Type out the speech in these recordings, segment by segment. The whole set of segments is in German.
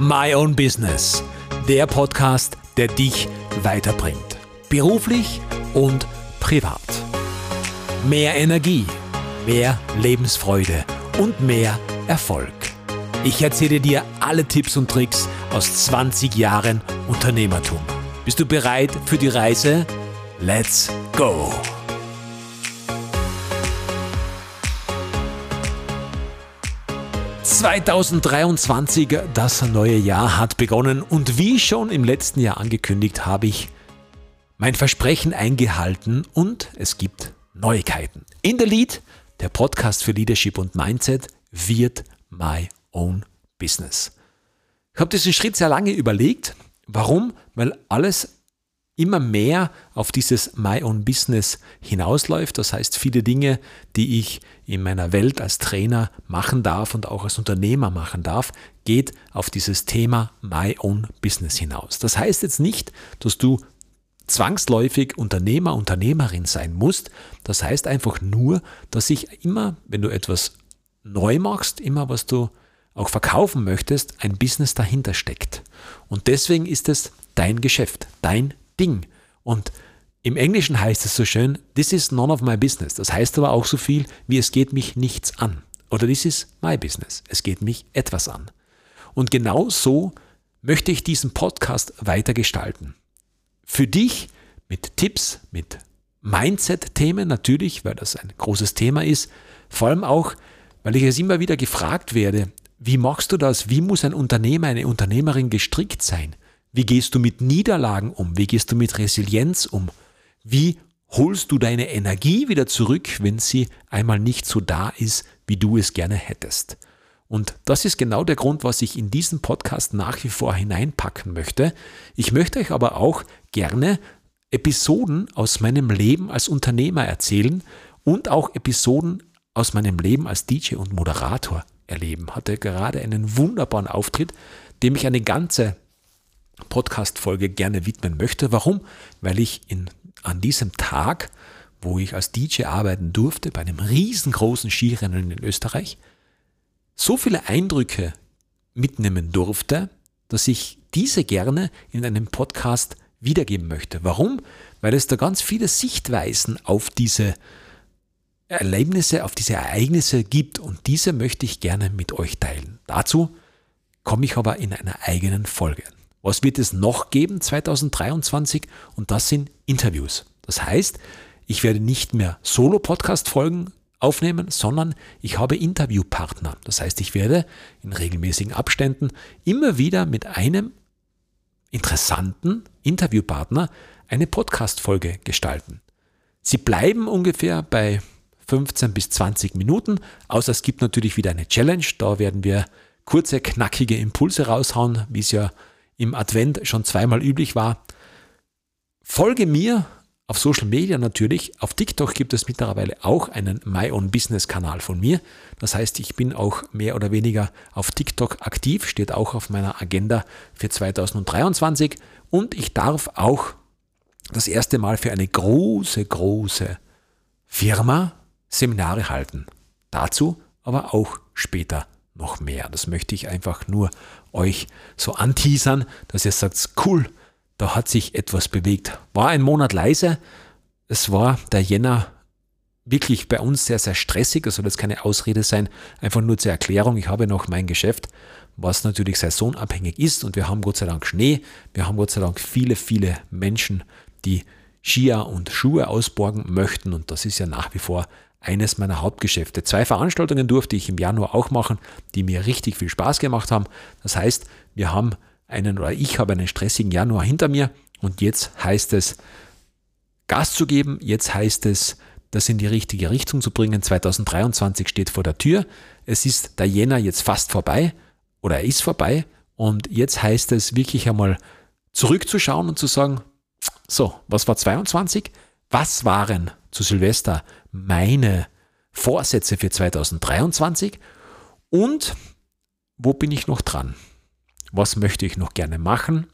My Own Business, der Podcast, der dich weiterbringt. Beruflich und privat. Mehr Energie, mehr Lebensfreude und mehr Erfolg. Ich erzähle dir alle Tipps und Tricks aus 20 Jahren Unternehmertum. Bist du bereit für die Reise? Let's go! 2023, das neue Jahr hat begonnen und wie schon im letzten Jahr angekündigt, habe ich mein Versprechen eingehalten und es gibt Neuigkeiten. In der Lead, der Podcast für Leadership und Mindset, wird my own business. Ich habe diesen Schritt sehr lange überlegt. Warum? Weil alles immer mehr auf dieses My Own Business hinausläuft. Das heißt, viele Dinge, die ich in meiner Welt als Trainer machen darf und auch als Unternehmer machen darf, geht auf dieses Thema My Own Business hinaus. Das heißt jetzt nicht, dass du zwangsläufig Unternehmer, Unternehmerin sein musst. Das heißt einfach nur, dass ich immer, wenn du etwas neu machst, immer was du auch verkaufen möchtest, ein Business dahinter steckt. Und deswegen ist es dein Geschäft, dein Ding. Und im Englischen heißt es so schön, this is none of my business. Das heißt aber auch so viel wie es geht mich nichts an. Oder this is my business. Es geht mich etwas an. Und genau so möchte ich diesen Podcast weitergestalten. Für dich mit Tipps, mit Mindset-Themen natürlich, weil das ein großes Thema ist. Vor allem auch, weil ich es immer wieder gefragt werde, wie machst du das? Wie muss ein Unternehmer, eine Unternehmerin gestrickt sein? Wie gehst du mit Niederlagen um? Wie gehst du mit Resilienz um? Wie holst du deine Energie wieder zurück, wenn sie einmal nicht so da ist, wie du es gerne hättest? Und das ist genau der Grund, was ich in diesen Podcast nach wie vor hineinpacken möchte. Ich möchte euch aber auch gerne Episoden aus meinem Leben als Unternehmer erzählen und auch Episoden aus meinem Leben als DJ und Moderator erleben. Hatte gerade einen wunderbaren Auftritt, dem ich eine ganze Podcast-Folge gerne widmen möchte. Warum? Weil ich in, an diesem Tag, wo ich als DJ arbeiten durfte, bei einem riesengroßen Skirennen in Österreich, so viele Eindrücke mitnehmen durfte, dass ich diese gerne in einem Podcast wiedergeben möchte. Warum? Weil es da ganz viele Sichtweisen auf diese Erlebnisse, auf diese Ereignisse gibt und diese möchte ich gerne mit euch teilen. Dazu komme ich aber in einer eigenen Folge. Was wird es noch geben 2023? Und das sind Interviews. Das heißt, ich werde nicht mehr Solo-Podcast-Folgen aufnehmen, sondern ich habe Interviewpartner. Das heißt, ich werde in regelmäßigen Abständen immer wieder mit einem interessanten Interviewpartner eine Podcast-Folge gestalten. Sie bleiben ungefähr bei 15 bis 20 Minuten, außer es gibt natürlich wieder eine Challenge. Da werden wir kurze, knackige Impulse raushauen, wie es ja im Advent schon zweimal üblich war. Folge mir auf Social Media natürlich. Auf TikTok gibt es mittlerweile auch einen My Own Business Kanal von mir. Das heißt, ich bin auch mehr oder weniger auf TikTok aktiv, steht auch auf meiner Agenda für 2023. Und ich darf auch das erste Mal für eine große, große Firma Seminare halten. Dazu aber auch später noch mehr. Das möchte ich einfach nur euch so anteasern, dass ihr sagt, cool, da hat sich etwas bewegt. War ein Monat leise. Es war der Jänner wirklich bei uns sehr, sehr stressig. Das soll jetzt keine Ausrede sein. Einfach nur zur Erklärung. Ich habe noch mein Geschäft, was natürlich saisonabhängig ist. Und wir haben Gott sei Dank Schnee. Wir haben Gott sei Dank viele, viele Menschen, die Skier und Schuhe ausborgen möchten. Und das ist ja nach wie vor eines meiner Hauptgeschäfte. Zwei Veranstaltungen durfte ich im Januar auch machen, die mir richtig viel Spaß gemacht haben. Das heißt, wir haben einen oder ich habe einen stressigen Januar hinter mir und jetzt heißt es, Gas zu geben, jetzt heißt es, das in die richtige Richtung zu bringen. 2023 steht vor der Tür. Es ist der Jänner jetzt fast vorbei oder er ist vorbei und jetzt heißt es wirklich einmal zurückzuschauen und zu sagen, so, was war 22? Was waren zu Silvester meine Vorsätze für 2023 und wo bin ich noch dran? Was möchte ich noch gerne machen?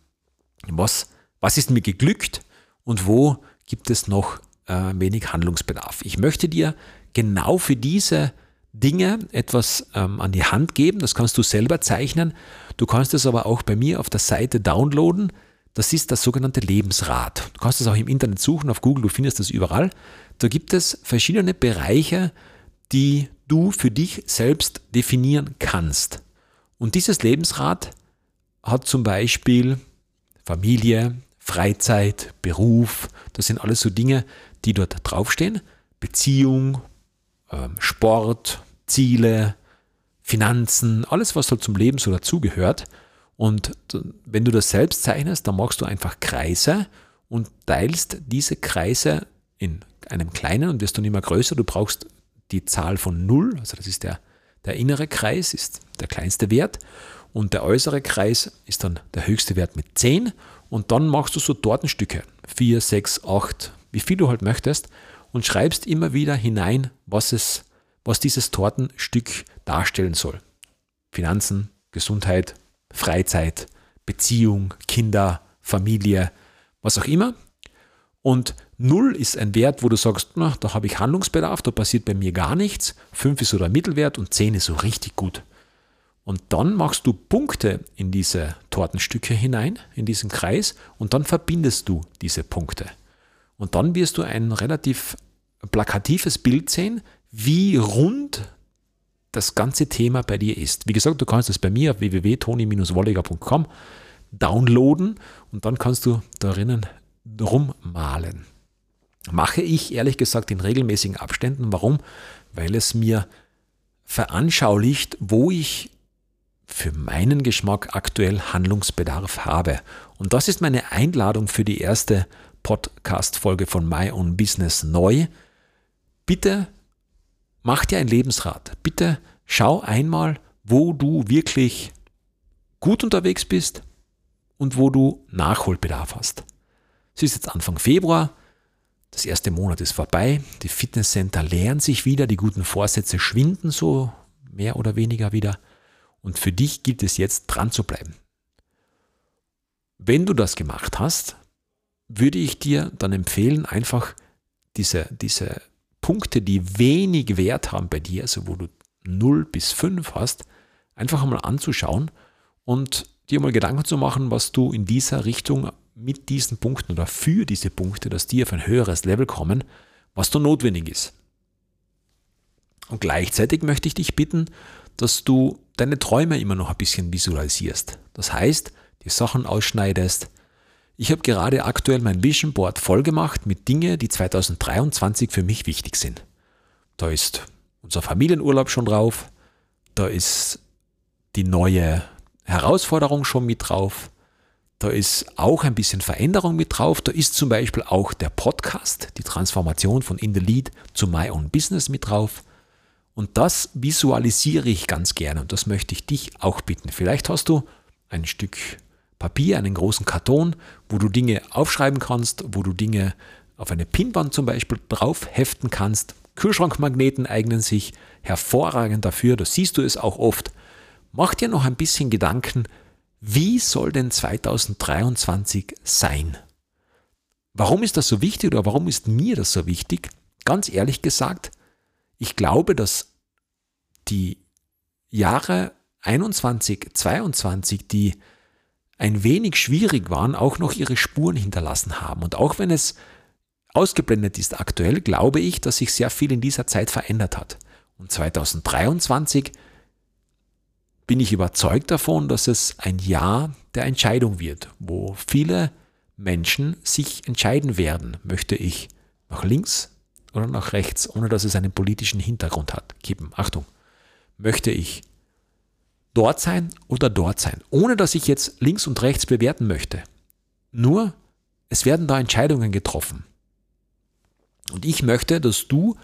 Was, was ist mir geglückt und wo gibt es noch äh, wenig Handlungsbedarf? Ich möchte dir genau für diese Dinge etwas ähm, an die Hand geben. Das kannst du selber zeichnen. Du kannst es aber auch bei mir auf der Seite downloaden. Das ist das sogenannte Lebensrad. Du kannst es auch im Internet suchen, auf Google, du findest das überall. Da gibt es verschiedene Bereiche, die du für dich selbst definieren kannst. Und dieses Lebensrad hat zum Beispiel Familie, Freizeit, Beruf, das sind alles so Dinge, die dort draufstehen. Beziehung, ähm, Sport, Ziele, Finanzen, alles, was halt zum Leben so dazugehört. Und wenn du das selbst zeichnest, dann machst du einfach Kreise und teilst diese Kreise in einem kleinen und wirst dann immer größer. Du brauchst die Zahl von 0, also das ist der, der innere Kreis, ist der kleinste Wert. Und der äußere Kreis ist dann der höchste Wert mit 10. Und dann machst du so Tortenstücke, 4, 6, 8, wie viel du halt möchtest und schreibst immer wieder hinein, was, es, was dieses Tortenstück darstellen soll. Finanzen, Gesundheit, Freizeit, Beziehung, Kinder, Familie, was auch immer. Und 0 ist ein Wert, wo du sagst, na, da habe ich Handlungsbedarf, da passiert bei mir gar nichts. 5 ist so der Mittelwert und 10 ist so richtig gut. Und dann machst du Punkte in diese Tortenstücke hinein, in diesen Kreis, und dann verbindest du diese Punkte. Und dann wirst du ein relativ plakatives Bild sehen, wie rund das ganze Thema bei dir ist. Wie gesagt, du kannst es bei mir auf www.toni-wolliger.com downloaden und dann kannst du darin rummalen. Mache ich ehrlich gesagt in regelmäßigen Abständen. Warum? Weil es mir veranschaulicht, wo ich für meinen Geschmack aktuell Handlungsbedarf habe. Und das ist meine Einladung für die erste Podcast-Folge von My Own Business neu. Bitte mach dir ein Lebensrat. Bitte schau einmal, wo du wirklich gut unterwegs bist und wo du Nachholbedarf hast. Es ist jetzt Anfang Februar. Das erste Monat ist vorbei. Die Fitnesscenter leeren sich wieder. Die guten Vorsätze schwinden so mehr oder weniger wieder. Und für dich gilt es jetzt dran zu bleiben. Wenn du das gemacht hast, würde ich dir dann empfehlen, einfach diese, diese Punkte, die wenig Wert haben bei dir, also wo du 0 bis 5 hast, einfach einmal anzuschauen und dir mal Gedanken zu machen, was du in dieser Richtung mit diesen Punkten oder für diese Punkte, dass die auf ein höheres Level kommen, was da notwendig ist. Und gleichzeitig möchte ich dich bitten, dass du deine Träume immer noch ein bisschen visualisierst. Das heißt, die Sachen ausschneidest, ich habe gerade aktuell mein Vision Board vollgemacht mit Dingen, die 2023 für mich wichtig sind. Da ist unser Familienurlaub schon drauf, da ist die neue Herausforderung schon mit drauf, da ist auch ein bisschen Veränderung mit drauf, da ist zum Beispiel auch der Podcast, die Transformation von In the Lead zu My Own Business mit drauf. Und das visualisiere ich ganz gerne und das möchte ich dich auch bitten. Vielleicht hast du ein Stück Papier, einen großen Karton, wo du Dinge aufschreiben kannst, wo du Dinge auf eine Pinwand zum Beispiel drauf heften kannst. Kühlschrankmagneten eignen sich hervorragend dafür, da siehst du es auch oft. Mach dir noch ein bisschen Gedanken, wie soll denn 2023 sein? Warum ist das so wichtig oder warum ist mir das so wichtig? Ganz ehrlich gesagt, ich glaube, dass die Jahre 21, 22, die ein wenig schwierig waren, auch noch ihre Spuren hinterlassen haben. Und auch wenn es ausgeblendet ist aktuell, glaube ich, dass sich sehr viel in dieser Zeit verändert hat. Und 2023 bin ich überzeugt davon, dass es ein Jahr der Entscheidung wird, wo viele Menschen sich entscheiden werden, möchte ich nach links oder nach rechts, ohne dass es einen politischen Hintergrund hat. Kippen, Achtung. Möchte ich dort sein oder dort sein, ohne dass ich jetzt links und rechts bewerten möchte. Nur, es werden da Entscheidungen getroffen. Und ich möchte, dass du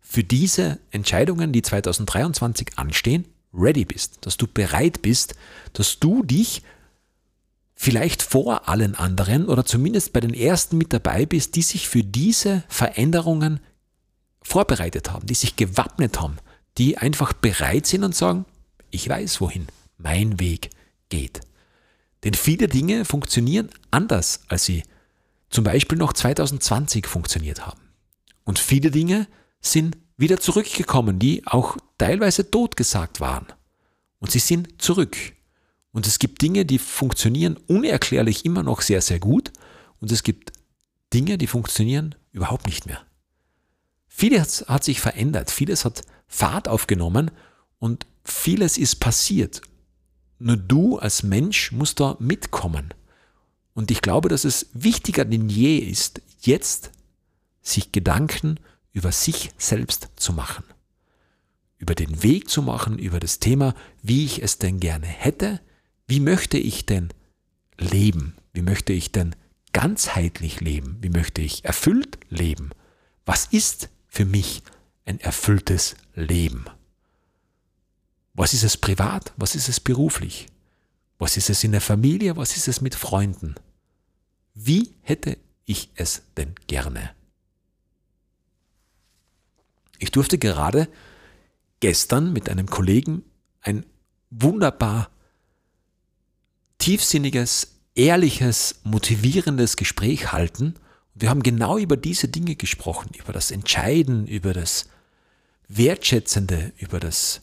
für diese Entscheidungen, die 2023 anstehen, ready bist, dass du bereit bist, dass du dich vielleicht vor allen anderen oder zumindest bei den ersten mit dabei bist, die sich für diese Veränderungen vorbereitet haben, die sich gewappnet haben, die einfach bereit sind und sagen, ich weiß, wohin mein Weg geht. Denn viele Dinge funktionieren anders, als sie zum Beispiel noch 2020 funktioniert haben. Und viele Dinge sind wieder zurückgekommen, die auch teilweise totgesagt waren. Und sie sind zurück. Und es gibt Dinge, die funktionieren unerklärlich immer noch sehr, sehr gut. Und es gibt Dinge, die funktionieren überhaupt nicht mehr. Vieles hat sich verändert, vieles hat Fahrt aufgenommen und vieles ist passiert. Nur du als Mensch musst da mitkommen. Und ich glaube, dass es wichtiger denn je ist, jetzt sich Gedanken über sich selbst zu machen. Über den Weg zu machen, über das Thema, wie ich es denn gerne hätte, wie möchte ich denn leben, wie möchte ich denn ganzheitlich leben, wie möchte ich erfüllt leben, was ist für mich ein erfülltes Leben. Was ist es privat? Was ist es beruflich? Was ist es in der Familie? Was ist es mit Freunden? Wie hätte ich es denn gerne? Ich durfte gerade gestern mit einem Kollegen ein wunderbar tiefsinniges, ehrliches, motivierendes Gespräch halten. wir haben genau über diese Dinge gesprochen, über das Entscheiden, über das Wertschätzende, über das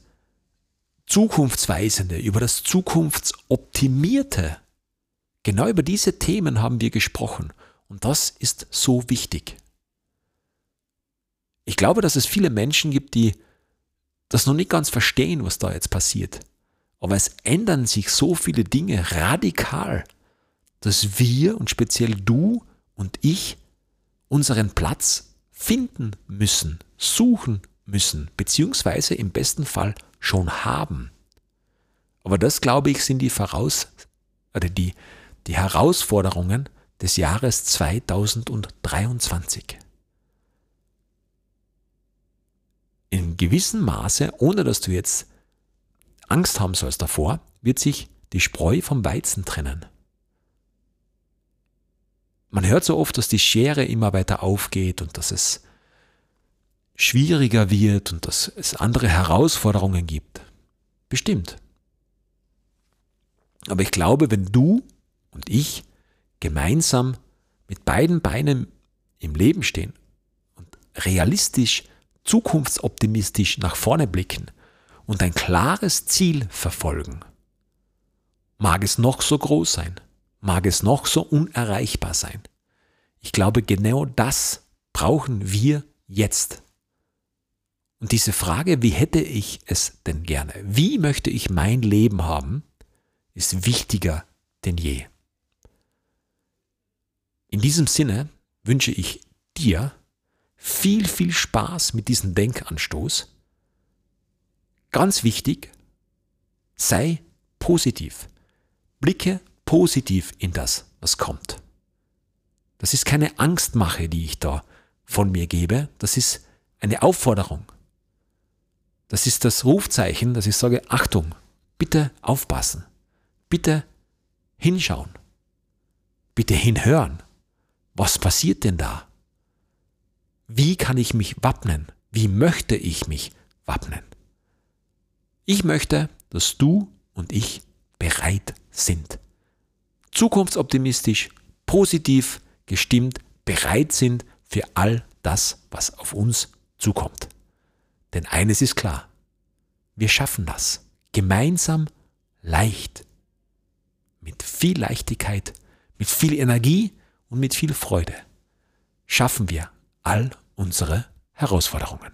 Zukunftsweisende, über das Zukunftsoptimierte. Genau über diese Themen haben wir gesprochen. Und das ist so wichtig. Ich glaube, dass es viele Menschen gibt, die das noch nicht ganz verstehen, was da jetzt passiert. Aber es ändern sich so viele Dinge radikal, dass wir und speziell du und ich unseren Platz finden müssen, suchen müssen, beziehungsweise im besten Fall schon haben. Aber das, glaube ich, sind die Voraus oder die, die Herausforderungen des Jahres 2023. In gewissem Maße, ohne dass du jetzt Angst haben sollst davor, wird sich die Spreu vom Weizen trennen. Man hört so oft, dass die Schere immer weiter aufgeht und dass es schwieriger wird und dass es andere Herausforderungen gibt. Bestimmt. Aber ich glaube, wenn du und ich gemeinsam mit beiden Beinen im Leben stehen und realistisch, zukunftsoptimistisch nach vorne blicken und ein klares Ziel verfolgen, mag es noch so groß sein, mag es noch so unerreichbar sein. Ich glaube, genau das brauchen wir jetzt. Und diese Frage, wie hätte ich es denn gerne? Wie möchte ich mein Leben haben? ist wichtiger denn je. In diesem Sinne wünsche ich dir viel, viel Spaß mit diesem Denkanstoß. Ganz wichtig, sei positiv. Blicke positiv in das, was kommt. Das ist keine Angstmache, die ich da von mir gebe. Das ist eine Aufforderung. Das ist das Rufzeichen, dass ich sage, Achtung, bitte aufpassen, bitte hinschauen, bitte hinhören. Was passiert denn da? Wie kann ich mich wappnen? Wie möchte ich mich wappnen? Ich möchte, dass du und ich bereit sind. Zukunftsoptimistisch, positiv gestimmt, bereit sind für all das, was auf uns zukommt. Denn eines ist klar, wir schaffen das. Gemeinsam leicht. Mit viel Leichtigkeit, mit viel Energie und mit viel Freude schaffen wir all unsere Herausforderungen.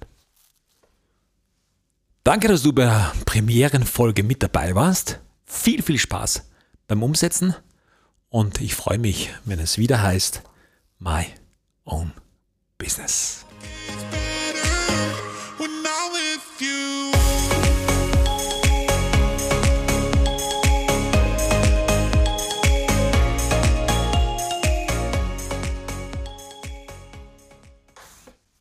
Danke, dass du bei der Premierenfolge mit dabei warst. Viel, viel Spaß beim Umsetzen und ich freue mich, wenn es wieder heißt My Own Business.